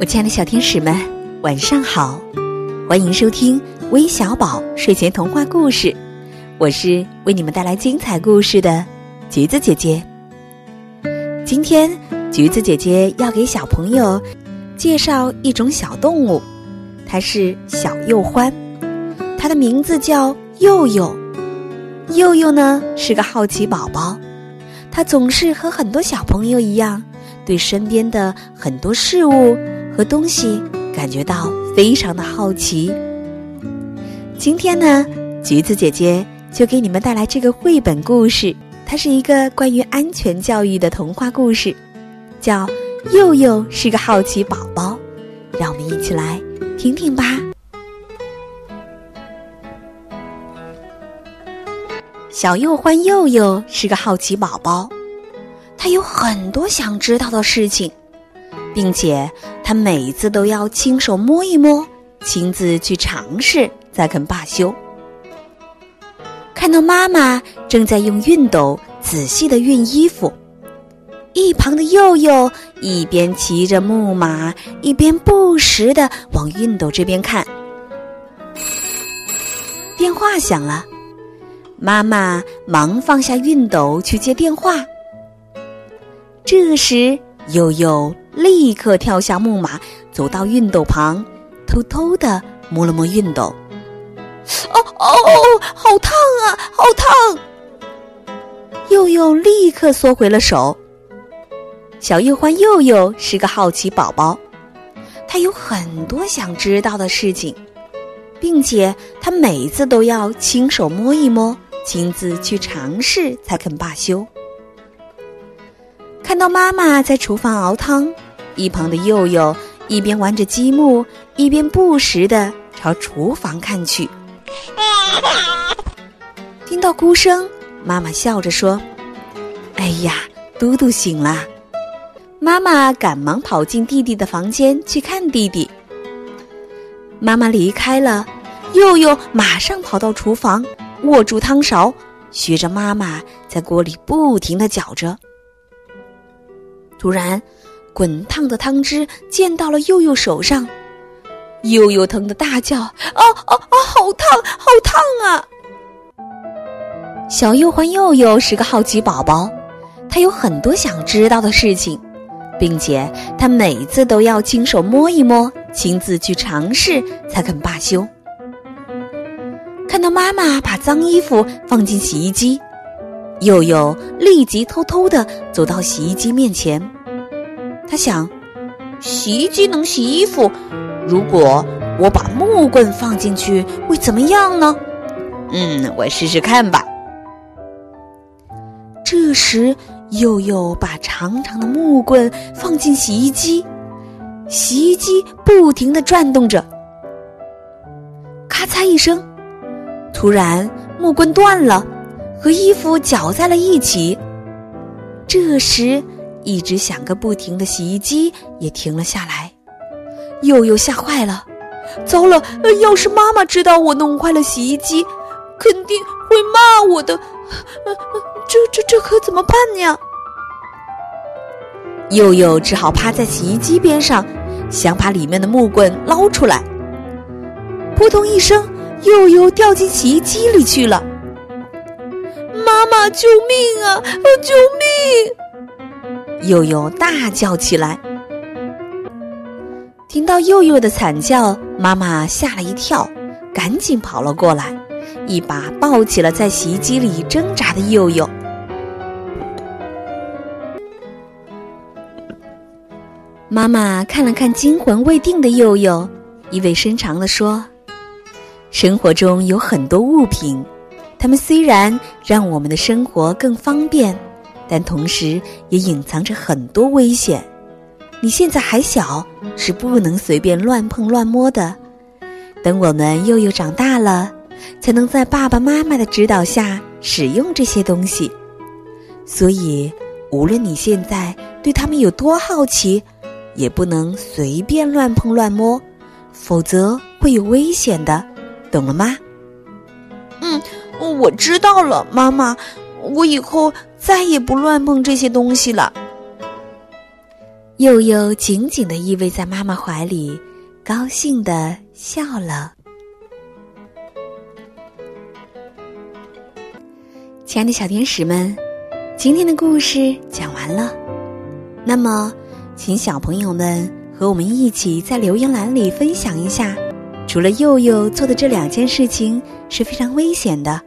我亲爱的小天使们，晚上好！欢迎收听微小宝睡前童话故事，我是为你们带来精彩故事的橘子姐姐。今天，橘子姐姐要给小朋友介绍一种小动物，它是小鼬獾，它的名字叫佑佑。佑佑呢是个好奇宝宝，它总是和很多小朋友一样，对身边的很多事物。和东西感觉到非常的好奇。今天呢，橘子姐姐就给你们带来这个绘本故事，它是一个关于安全教育的童话故事，叫《佑佑是个好奇宝宝》，让我们一起来听听吧。小鼬獾佑佑是个好奇宝宝，他有很多想知道的事情。并且他每次都要亲手摸一摸，亲自去尝试，才肯罢休。看到妈妈正在用熨斗仔细的熨衣服，一旁的佑佑一边骑着木马，一边不时的往熨斗这边看。电话响了，妈妈忙放下熨斗去接电话。这时，佑佑。立刻跳下木马，走到熨斗旁，偷偷的摸了摸熨斗。哦哦，好烫啊，好烫！佑佑立刻缩回了手。小鼬獾佑佑是个好奇宝宝，他有很多想知道的事情，并且他每次都要亲手摸一摸，亲自去尝试，才肯罢休。看到妈妈在厨房熬汤。一旁的佑佑一边玩着积木，一边不时的朝厨房看去。听到哭声，妈妈笑着说：“哎呀，嘟嘟醒了。”妈妈赶忙跑进弟弟的房间去看弟弟。妈妈离开了，佑佑马上跑到厨房，握住汤勺，学着妈妈在锅里不停的搅着。突然。滚烫的汤汁溅到了佑佑手上，佑佑疼得大叫：“啊啊啊！好烫，好烫啊！”小鼬獾佑佑是个好奇宝宝，他有很多想知道的事情，并且他每次都要亲手摸一摸，亲自去尝试，才肯罢休。看到妈妈把脏衣服放进洗衣机，佑佑立即偷偷的走到洗衣机面前。他想，洗衣机能洗衣服，如果我把木棍放进去，会怎么样呢？嗯，我试试看吧。这时，佑佑把长长的木棍放进洗衣机，洗衣机不停的转动着。咔嚓一声，突然木棍断了，和衣服搅在了一起。这时。一直响个不停的洗衣机也停了下来，佑佑吓坏了，糟了！要是妈妈知道我弄坏了洗衣机，肯定会骂我的。这这这可怎么办呀？佑佑只好趴在洗衣机边上，想把里面的木棍捞出来。扑通一声，佑佑掉进洗衣机里去了。妈妈，救命啊！救命！佑佑大叫起来，听到佑佑的惨叫，妈妈吓了一跳，赶紧跑了过来，一把抱起了在洗衣机里挣扎的佑佑。妈妈看了看惊魂未定的佑佑，意味深长地说：“生活中有很多物品，它们虽然让我们的生活更方便。”但同时也隐藏着很多危险。你现在还小，是不能随便乱碰乱摸的。等我们佑佑长大了，才能在爸爸妈妈的指导下使用这些东西。所以，无论你现在对他们有多好奇，也不能随便乱碰乱摸，否则会有危险的。懂了吗？嗯，我知道了，妈妈。我以后再也不乱碰这些东西了。佑佑紧紧的依偎在妈妈怀里，高兴的笑了。亲爱的小天使们，今天的故事讲完了。那么，请小朋友们和我们一起在留言栏里分享一下，除了佑佑做的这两件事情是非常危险的，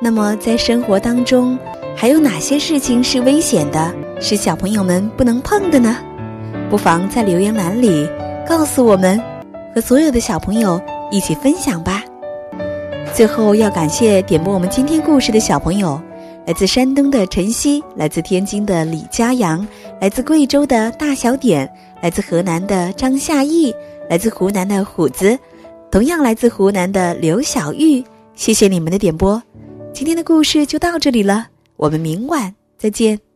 那么在生活当中还有哪些事情是危险的，是小朋友们不能碰的呢？不妨在留言栏里告诉我们，和所有的小朋友一起分享吧。最后要感谢点播我们今天故事的小朋友，来自山东的晨曦，来自天津的李佳阳，来自贵州的大小点，来自河南的张夏意，来自湖南的虎子，同样来自湖南的刘小玉。谢谢你们的点播，今天的故事就到这里了，我们明晚再见。